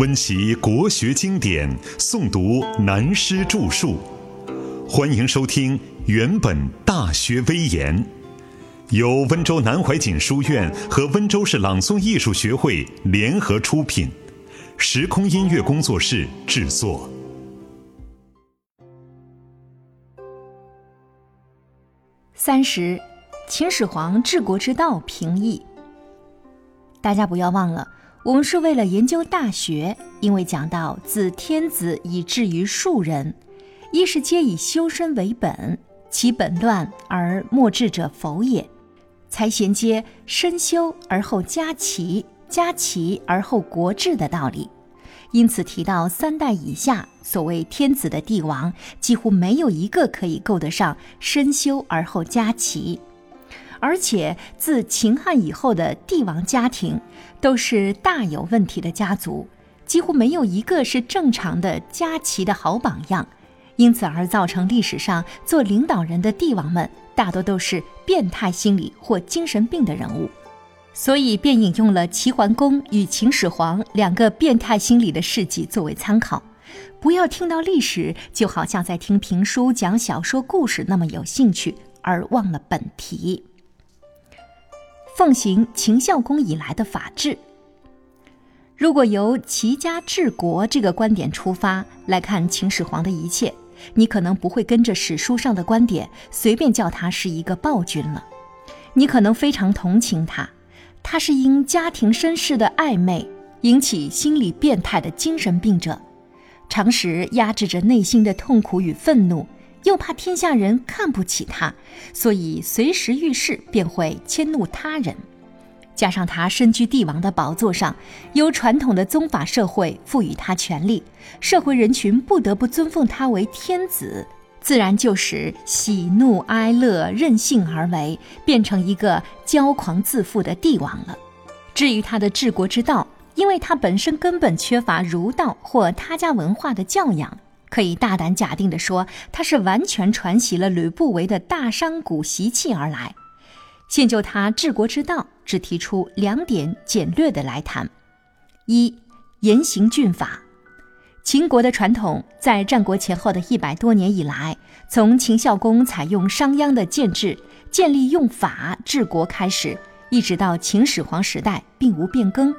温习国学经典，诵读南师著述。欢迎收听《原本大学威严》，由温州南怀瑾书院和温州市朗诵艺术学会联合出品，时空音乐工作室制作。三十，秦始皇治国之道评议。大家不要忘了。我们是为了研究《大学》，因为讲到自天子以至于庶人，一是皆以修身为本，其本乱而末治者否也，才衔接身修而后家齐，家齐而后国治的道理。因此提到三代以下，所谓天子的帝王，几乎没有一个可以够得上身修而后家齐。而且自秦汉以后的帝王家庭，都是大有问题的家族，几乎没有一个是正常的家齐的好榜样，因此而造成历史上做领导人的帝王们大多都是变态心理或精神病的人物，所以便引用了齐桓公与秦始皇两个变态心理的事迹作为参考。不要听到历史就好像在听评书、讲小说故事那么有兴趣，而忘了本题。奉行秦孝公以来的法治。如果由齐家治国这个观点出发来看秦始皇的一切，你可能不会跟着史书上的观点随便叫他是一个暴君了。你可能非常同情他，他是因家庭身世的暧昧引起心理变态的精神病者，常时压制着内心的痛苦与愤怒。又怕天下人看不起他，所以随时遇事便会迁怒他人。加上他身居帝王的宝座上，由传统的宗法社会赋予他权力，社会人群不得不尊奉他为天子，自然就使喜怒哀乐任性而为，变成一个骄狂自负的帝王了。至于他的治国之道，因为他本身根本缺乏儒道或他家文化的教养。可以大胆假定地说，他是完全传习了吕不韦的大商贾习气而来。现就他治国之道，只提出两点简略的来谈：一、严刑峻法。秦国的传统，在战国前后的一百多年以来，从秦孝公采用商鞅的建制，建立用法治国开始，一直到秦始皇时代，并无变更。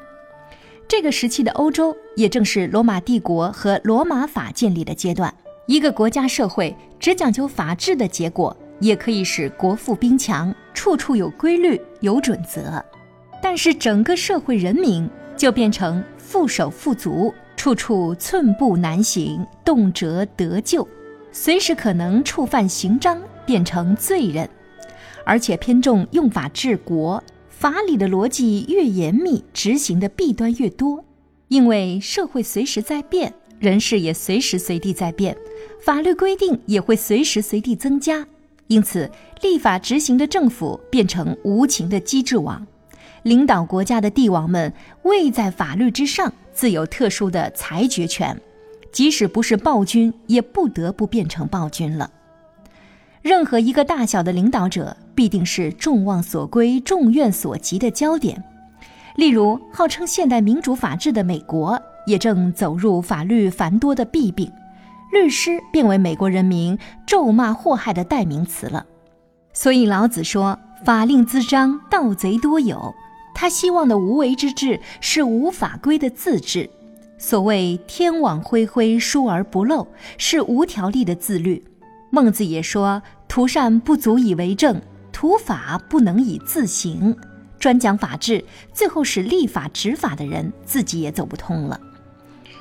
这个时期的欧洲，也正是罗马帝国和罗马法建立的阶段。一个国家社会只讲究法治的结果，也可以使国富兵强，处处有规律、有准则。但是整个社会人民就变成缚手缚足，处处寸步难行，动辄得咎，随时可能触犯刑章，变成罪人，而且偏重用法治国。法理的逻辑越严密，执行的弊端越多，因为社会随时在变，人事也随时随地在变，法律规定也会随时随地增加，因此立法执行的政府变成无情的机制网，领导国家的帝王们位在法律之上，自有特殊的裁决权，即使不是暴君，也不得不变成暴君了。任何一个大小的领导者，必定是众望所归、众怨所及的焦点。例如，号称现代民主法治的美国，也正走入法律繁多的弊病，律师变为美国人民咒骂祸害的代名词了。所以老子说：“法令滋章，盗贼多有。”他希望的无为之治，是无法规的自治。所谓“天网恢恢，疏而不漏”，是无条例的自律。孟子也说：“涂善不足以为政，普法不能以自行。”专讲法治，最后使立法执法的人自己也走不通了。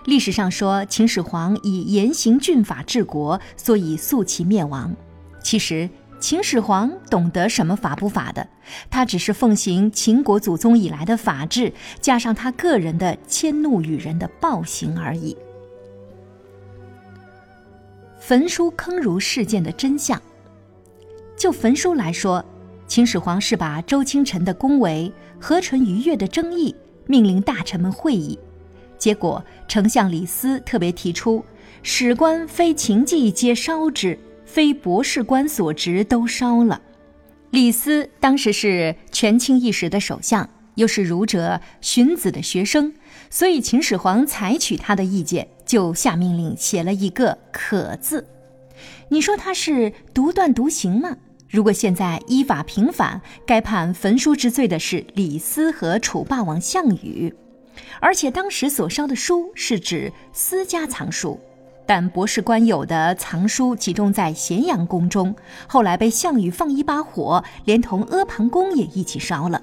历史上说秦始皇以严刑峻法治国，所以速其灭亡。其实秦始皇懂得什么法不法的，他只是奉行秦国祖宗以来的法治，加上他个人的迁怒于人的暴行而已。焚书坑儒事件的真相。就焚书来说，秦始皇是把周清晨的恭维、何淳于越的争议，命令大臣们会议。结果，丞相李斯特别提出：“史官非秦记皆烧之，非博士官所职都烧了。”李斯当时是权倾一时的首相，又是儒者荀子的学生，所以秦始皇采取他的意见，就下命令写了一个“可”字。你说他是独断独行吗？如果现在依法平反，该判焚书之罪的是李斯和楚霸王项羽，而且当时所烧的书是指私家藏书。但博士官有的藏书集中在咸阳宫中，后来被项羽放一把火，连同阿房宫也一起烧了。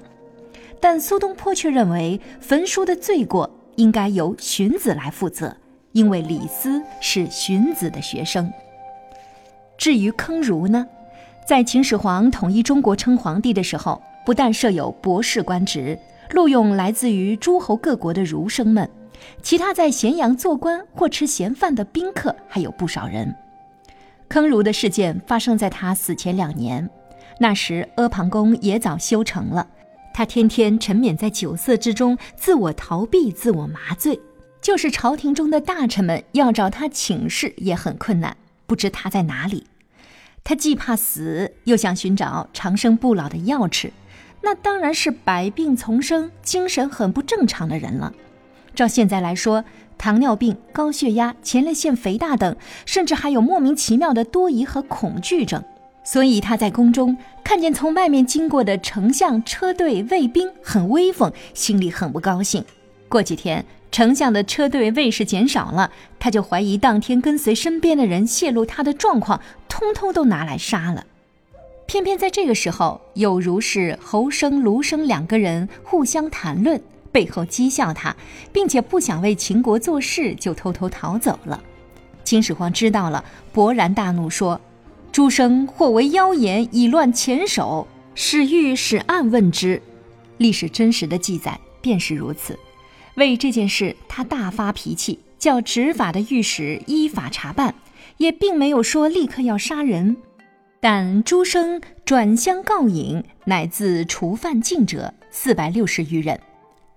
但苏东坡却认为焚书的罪过应该由荀子来负责，因为李斯是荀子的学生。至于坑儒呢，在秦始皇统一中国称皇帝的时候，不但设有博士官职，录用来自于诸侯各国的儒生们。其他在咸阳做官或吃闲饭的宾客还有不少人。坑儒的事件发生在他死前两年，那时阿房宫也早修成了，他天天沉湎在酒色之中，自我逃避，自我麻醉。就是朝廷中的大臣们要找他请示也很困难，不知他在哪里。他既怕死，又想寻找长生不老的药吃，那当然是百病丛生、精神很不正常的人了。照现在来说，糖尿病、高血压、前列腺肥大等，甚至还有莫名其妙的多疑和恐惧症。所以他在宫中看见从外面经过的丞相、车队、卫兵很威风，心里很不高兴。过几天，丞相的车队卫士减少了，他就怀疑当天跟随身边的人泄露他的状况，通通都拿来杀了。偏偏在这个时候，有如是侯生、卢生两个人互相谈论。背后讥笑他，并且不想为秦国做事，就偷偷逃走了。秦始皇知道了，勃然大怒，说：“诸生或为妖言，以乱前首，使欲使暗问之。”历史真实的记载便是如此。为这件事，他大发脾气，叫执法的御史依法查办，也并没有说立刻要杀人。但诸生转相告引，乃自除犯禁者四百六十余人。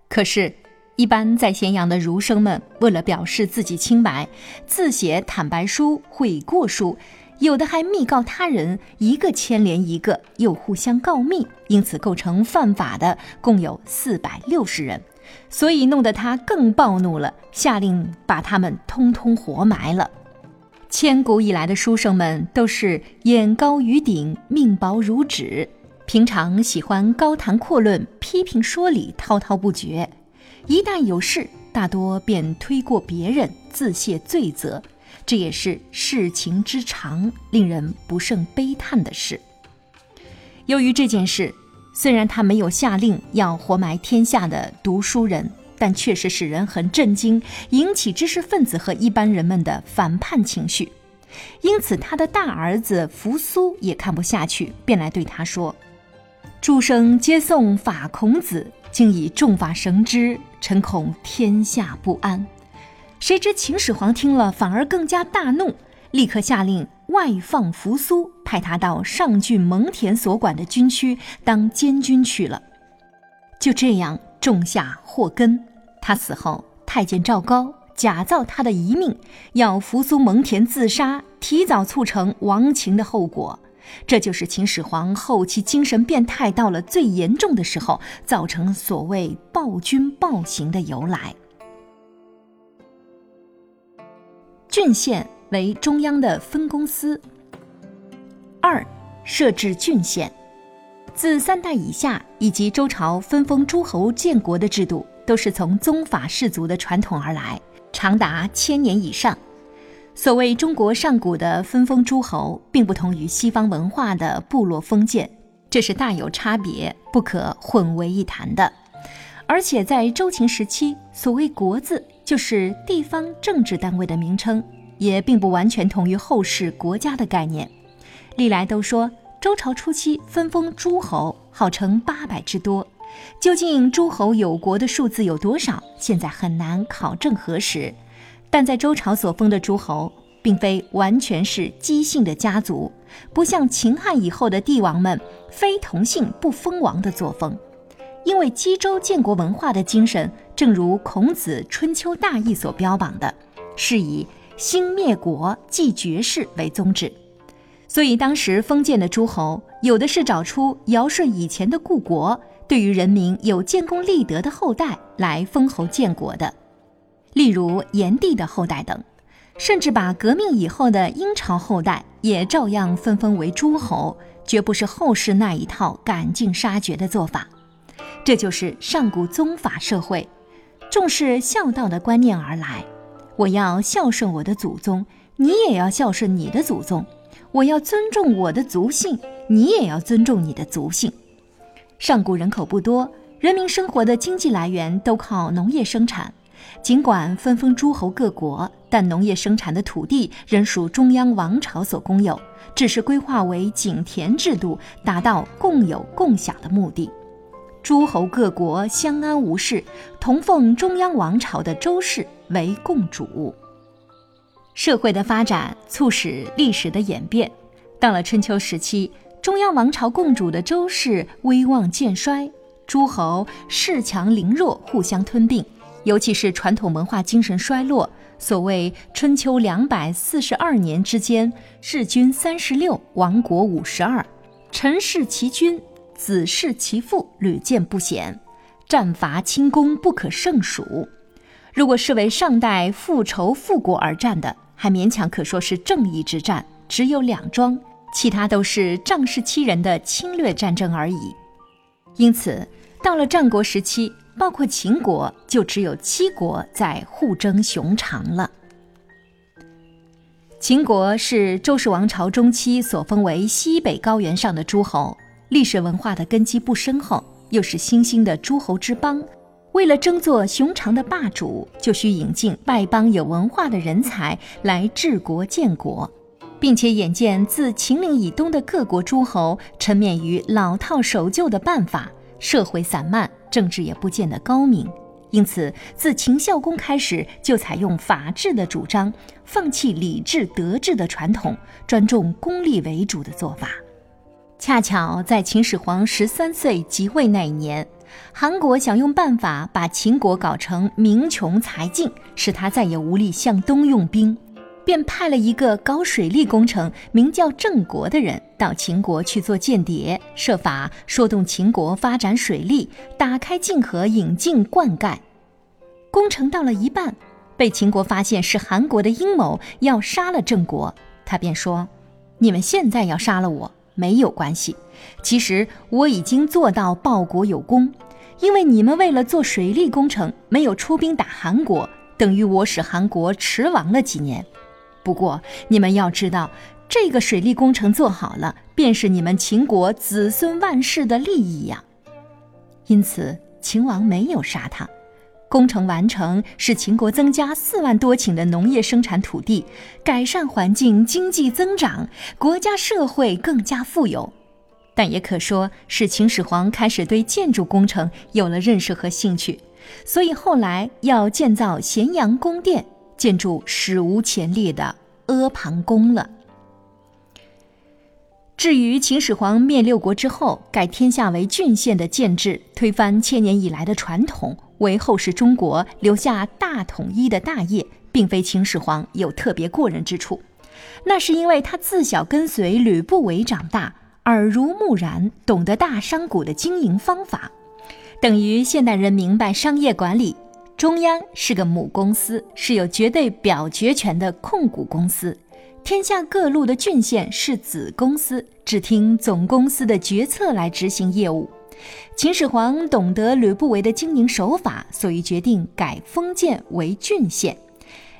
可是，一般在咸阳的儒生们，为了表示自己清白，自写坦白书、悔过书，有的还密告他人，一个牵连一个，又互相告密，因此构成犯法的共有四百六十人，所以弄得他更暴怒了，下令把他们通通活埋了。千古以来的书生们都是眼高于顶，命薄如纸。平常喜欢高谈阔论、批评说理、滔滔不绝，一旦有事，大多便推过别人，自卸罪责。这也是世情之常，令人不胜悲叹的事。由于这件事，虽然他没有下令要活埋天下的读书人，但确实使人很震惊，引起知识分子和一般人们的反叛情绪。因此，他的大儿子扶苏也看不下去，便来对他说。诸生皆颂法孔子，竟以重法绳之，臣恐天下不安。谁知秦始皇听了，反而更加大怒，立刻下令外放扶苏，派他到上郡蒙恬所管的军区当监军去了。就这样种下祸根。他死后，太监赵高假造他的遗命，要扶苏蒙恬自杀，提早促成亡秦的后果。这就是秦始皇后期精神变态到了最严重的时候，造成所谓暴君暴行的由来。郡县为中央的分公司。二，设置郡县，自三代以下以及周朝分封诸侯建国的制度，都是从宗法氏族的传统而来，长达千年以上。所谓中国上古的分封诸侯，并不同于西方文化的部落封建，这是大有差别，不可混为一谈的。而且在周秦时期，所谓国字就是地方政治单位的名称，也并不完全同于后世国家的概念。历来都说周朝初期分封诸侯，号称八百之多，究竟诸侯有国的数字有多少，现在很难考证核实。但在周朝所封的诸侯，并非完全是姬姓的家族，不像秦汉以后的帝王们非同姓不封王的作风。因为姬周建国文化的精神，正如孔子《春秋大义》所标榜的，是以兴灭国、继绝世为宗旨。所以当时封建的诸侯，有的是找出尧舜以前的故国，对于人民有建功立德的后代来封侯建国的，例如炎帝的后代等，甚至把革命以后的殷朝后代也照样分封为诸侯，绝不是后世那一套赶尽杀绝的做法。这就是上古宗法社会，重视孝道的观念而来。我要孝顺我的祖宗，你也要孝顺你的祖宗；我要尊重我的族姓，你也要尊重你的族姓。上古人口不多，人民生活的经济来源都靠农业生产。尽管分封诸侯各国，但农业生产的土地仍属中央王朝所公有，只是规划为井田制度，达到共有共享的目的。诸侯各国相安无事，同奉中央王朝的周氏为共主。社会的发展促使历史的演变。到了春秋时期，中央王朝共主的周氏威望渐衰，诸侯恃强凌弱，互相吞并。尤其是传统文化精神衰落。所谓春秋两百四十二年之间，弑君三十六，亡国五十二，臣弑其君。子弑其父，屡见不鲜，战伐轻功不可胜数。如果视为上代复仇复国而战的，还勉强可说是正义之战，只有两桩，其他都是仗势欺人的侵略战争而已。因此，到了战国时期，包括秦国，就只有七国在互争雄长了。秦国是周氏王朝中期所封为西北高原上的诸侯。历史文化的根基不深厚，又是新兴的诸侯之邦，为了争做雄长的霸主，就需引进外邦有文化的人才来治国建国，并且眼见自秦岭以东的各国诸侯沉湎于老套守旧的办法，社会散漫，政治也不见得高明，因此自秦孝公开始就采用法治的主张，放弃礼治德治的传统，专重功利为主的做法。恰巧在秦始皇十三岁即位那一年，韩国想用办法把秦国搞成民穷财尽，使他再也无力向东用兵，便派了一个搞水利工程、名叫郑国的人到秦国去做间谍，设法说动秦国发展水利，打开泾河，引进灌溉。工程到了一半，被秦国发现是韩国的阴谋，要杀了郑国。他便说：“你们现在要杀了我。”没有关系，其实我已经做到报国有功，因为你们为了做水利工程没有出兵打韩国，等于我使韩国迟亡了几年。不过你们要知道，这个水利工程做好了，便是你们秦国子孙万世的利益呀。因此，秦王没有杀他。工程完成，使秦国增加四万多顷的农业生产土地，改善环境，经济增长，国家社会更加富有。但也可说是秦始皇开始对建筑工程有了认识和兴趣，所以后来要建造咸阳宫殿，建筑史无前例的阿房宫了。至于秦始皇灭六国之后，改天下为郡县的建制，推翻千年以来的传统。为后世中国留下大统一的大业，并非秦始皇有特别过人之处，那是因为他自小跟随吕不韦长大，耳濡目染，懂得大商贾的经营方法，等于现代人明白商业管理。中央是个母公司，是有绝对表决权的控股公司，天下各路的郡县是子公司，只听总公司的决策来执行业务。秦始皇懂得吕不韦的经营手法，所以决定改封建为郡县。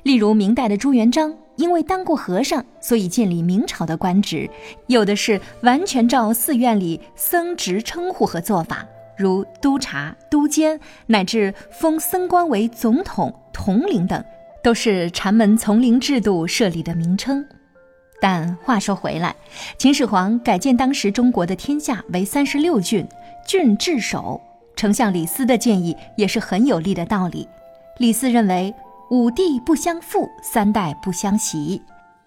例如，明代的朱元璋因为当过和尚，所以建立明朝的官职，有的是完全照寺院里僧职称呼和做法，如督察、督监，乃至封僧官为总统、统领等，都是禅门丛林制度设立的名称。但话说回来，秦始皇改建当时中国的天下为三十六郡。郡治守，丞相李斯的建议也是很有利的道理。李斯认为五帝不相负，三代不相袭，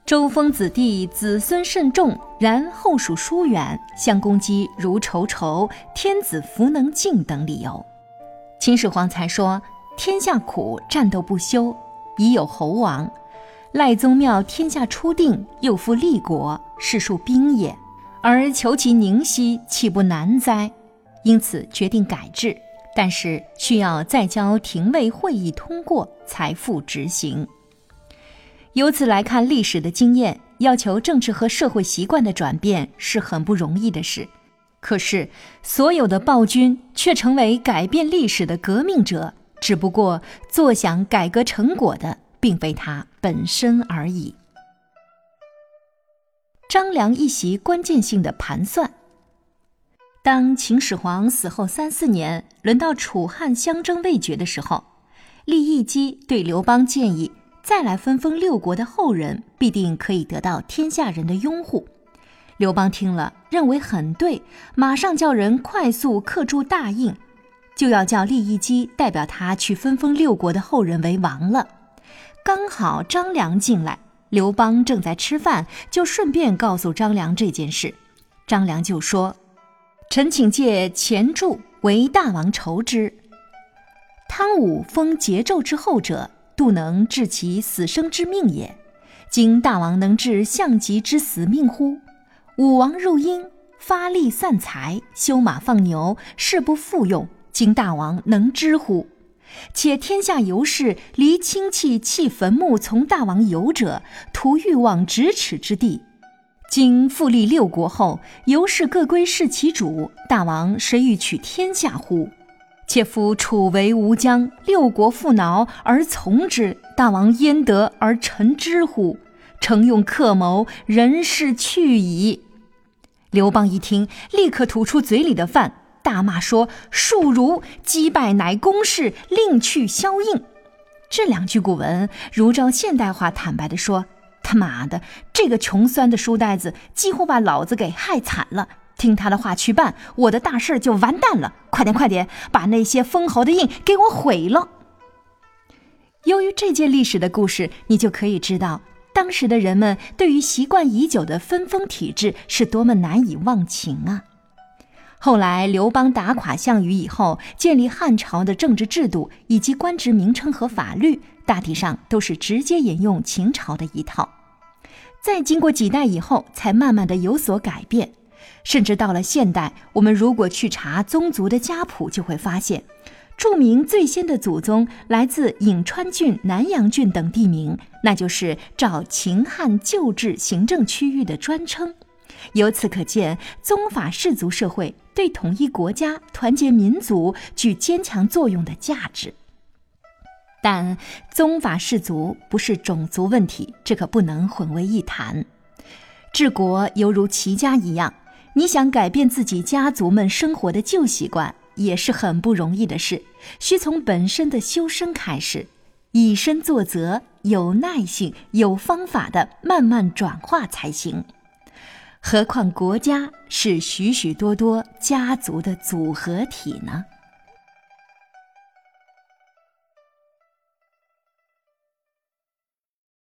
周封子弟子孙甚众，然后属疏远，相攻击如仇仇，天子弗能敬等理由。秦始皇才说天下苦，战斗不休，已有侯王。赖宗庙天下初定，又复立国，是数兵也，而求其宁息，岂不难哉？因此决定改制，但是需要再交廷尉会议通过才复执行。由此来看，历史的经验要求政治和社会习惯的转变是很不容易的事。可是，所有的暴君却成为改变历史的革命者，只不过坐享改革成果的并非他本身而已。张良一席关键性的盘算。当秦始皇死后三四年，轮到楚汉相争未决的时候，利益姬对刘邦建议，再来分封六国的后人，必定可以得到天下人的拥护。刘邦听了，认为很对，马上叫人快速刻铸大印，就要叫利益姬代表他去分封六国的后人为王了。刚好张良进来，刘邦正在吃饭，就顺便告诉张良这件事。张良就说：“臣请借钱柱为大王筹之。汤武封桀纣之后者，度能治其死生之命也。今大王能治项籍之死命乎？”武王入殷，发力散财，修马放牛，事不复用。今大王能知乎？且天下游士离亲戚弃坟墓从大王游者，图欲望咫尺之地。今复立六国后，游士各归事其主，大王谁欲取天下乎？且夫楚为吴疆，六国复挠而从之，大王焉得而臣之乎？诚用克谋，人事去矣。刘邦一听，立刻吐出嘴里的饭，大骂说：“庶儒击败乃公事，另去消印。”这两句古文，如照现代化坦白的说：“他妈的，这个穷酸的书呆子，几乎把老子给害惨了。听他的话去办，我的大事就完蛋了。快点，快点，把那些封侯的印给我毁了。”由于这件历史的故事，你就可以知道。当时的人们对于习惯已久的分封体制是多么难以忘情啊！后来刘邦打垮项羽以后，建立汉朝的政治制度以及官职名称和法律，大体上都是直接引用秦朝的一套。再经过几代以后，才慢慢的有所改变。甚至到了现代，我们如果去查宗族的家谱，就会发现。著名最先的祖宗来自颍川郡、南阳郡等地名，那就是照秦汉旧制行政区域的专称。由此可见，宗法氏族社会对统一国家、团结民族具坚强作用的价值。但宗法氏族不是种族问题，这可不能混为一谈。治国犹如齐家一样，你想改变自己家族们生活的旧习惯。也是很不容易的事，需从本身的修身开始，以身作则，有耐性、有方法的慢慢转化才行。何况国家是许许多多家族的组合体呢？